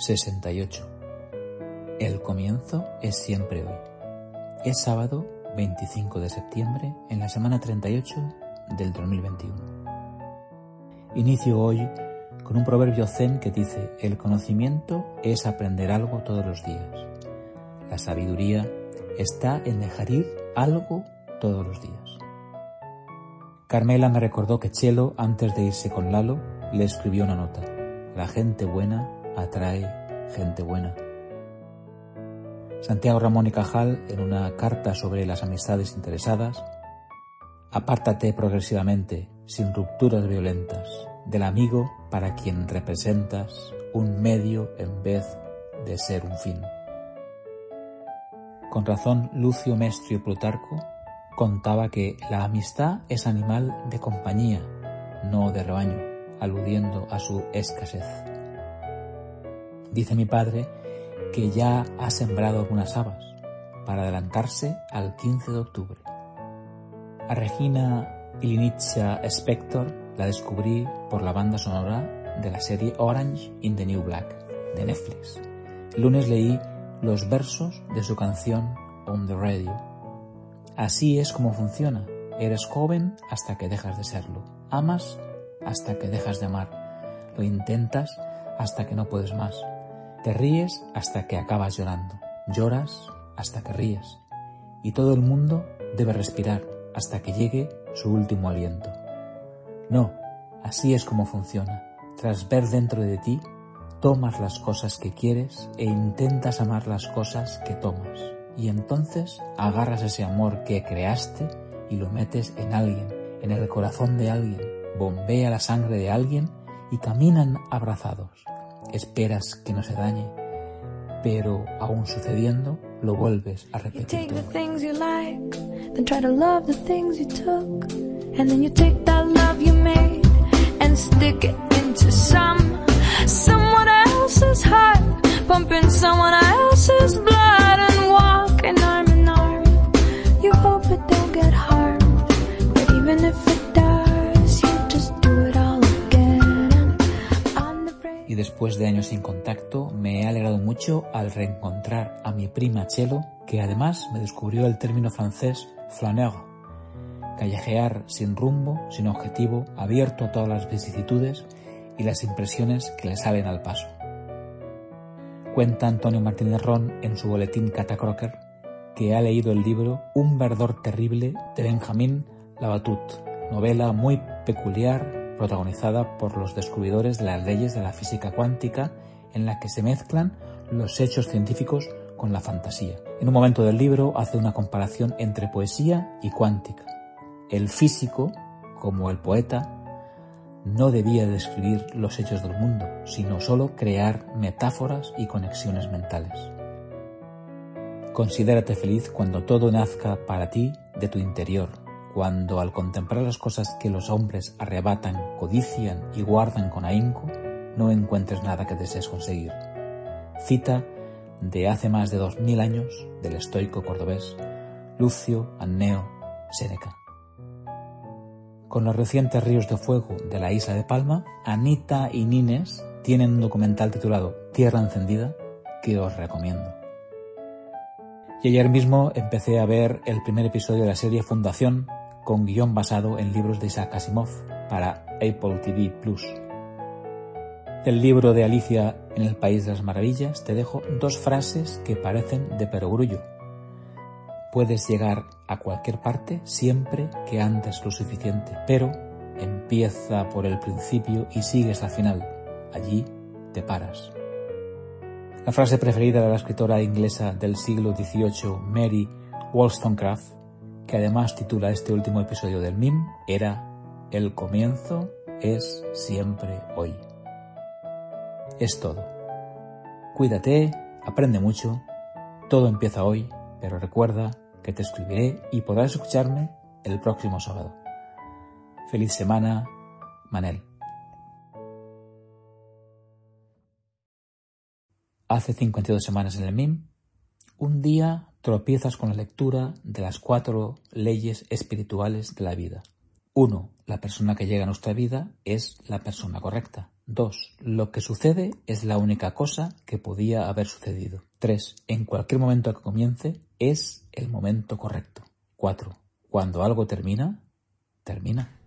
68. El comienzo es siempre hoy. Es sábado 25 de septiembre en la semana 38 del 2021. Inicio hoy con un proverbio zen que dice, el conocimiento es aprender algo todos los días. La sabiduría está en dejar ir algo todos los días. Carmela me recordó que Chelo, antes de irse con Lalo, le escribió una nota. La gente buena atrae gente buena. Santiago Ramón y Cajal, en una carta sobre las amistades interesadas, apártate progresivamente, sin rupturas violentas, del amigo para quien representas un medio en vez de ser un fin. Con razón, Lucio Mestrio Plutarco contaba que la amistad es animal de compañía, no de rebaño, aludiendo a su escasez. Dice mi padre que ya ha sembrado algunas habas para adelantarse al 15 de octubre. A Regina Ilinitsa Spector la descubrí por la banda sonora de la serie Orange in the New Black de Netflix. El lunes leí los versos de su canción On the Radio. Así es como funciona. Eres joven hasta que dejas de serlo. Amas hasta que dejas de amar. Lo intentas hasta que no puedes más. Te ríes hasta que acabas llorando, lloras hasta que ríes, y todo el mundo debe respirar hasta que llegue su último aliento. No, así es como funciona. Tras ver dentro de ti, tomas las cosas que quieres e intentas amar las cosas que tomas. Y entonces agarras ese amor que creaste y lo metes en alguien, en el corazón de alguien, bombea la sangre de alguien y caminan abrazados, esperas que no se dañe, pero aún sucediendo lo vuelves a repetir. You después de años sin contacto me he alegrado mucho al reencontrar a mi prima Chelo, que además me descubrió el término francés flaneur, callejear sin rumbo, sin objetivo, abierto a todas las vicisitudes y las impresiones que le salen al paso. Cuenta Antonio Martínez Ron en su boletín Catacroker que ha leído el libro Un verdor terrible de Benjamin Labatut, novela muy peculiar protagonizada por los descubridores de las leyes de la física cuántica, en la que se mezclan los hechos científicos con la fantasía. En un momento del libro hace una comparación entre poesía y cuántica. El físico, como el poeta, no debía describir los hechos del mundo, sino solo crear metáforas y conexiones mentales. Considérate feliz cuando todo nazca para ti de tu interior, cuando al contemplar las cosas que los hombres arrebatan, codician y guardan con ahínco, no encuentres nada que desees conseguir. Cita de hace más de dos mil años del estoico cordobés Lucio Anneo Séneca. Con los recientes ríos de fuego de la isla de Palma, Anita y Nines tienen un documental titulado Tierra Encendida que os recomiendo. Y ayer mismo empecé a ver el primer episodio de la serie Fundación con guion basado en libros de Isaac Asimov para Apple TV Plus. Del libro de Alicia en el País de las Maravillas te dejo dos frases que parecen de perogrullo. Puedes llegar a cualquier parte siempre que andes lo suficiente, pero empieza por el principio y sigues al final. Allí te paras. La frase preferida de la escritora inglesa del siglo XVIII, Mary Wollstonecraft, que además titula este último episodio del MIM, era El comienzo es siempre hoy. Es todo. Cuídate, aprende mucho, todo empieza hoy, pero recuerda que te escribiré y podrás escucharme el próximo sábado. Feliz semana, Manel. Hace 52 semanas en el MIM, un día tropiezas con la lectura de las cuatro leyes espirituales de la vida. Uno, la persona que llega a nuestra vida es la persona correcta. 2. Lo que sucede es la única cosa que podía haber sucedido. 3. En cualquier momento que comience es el momento correcto. 4. Cuando algo termina, termina.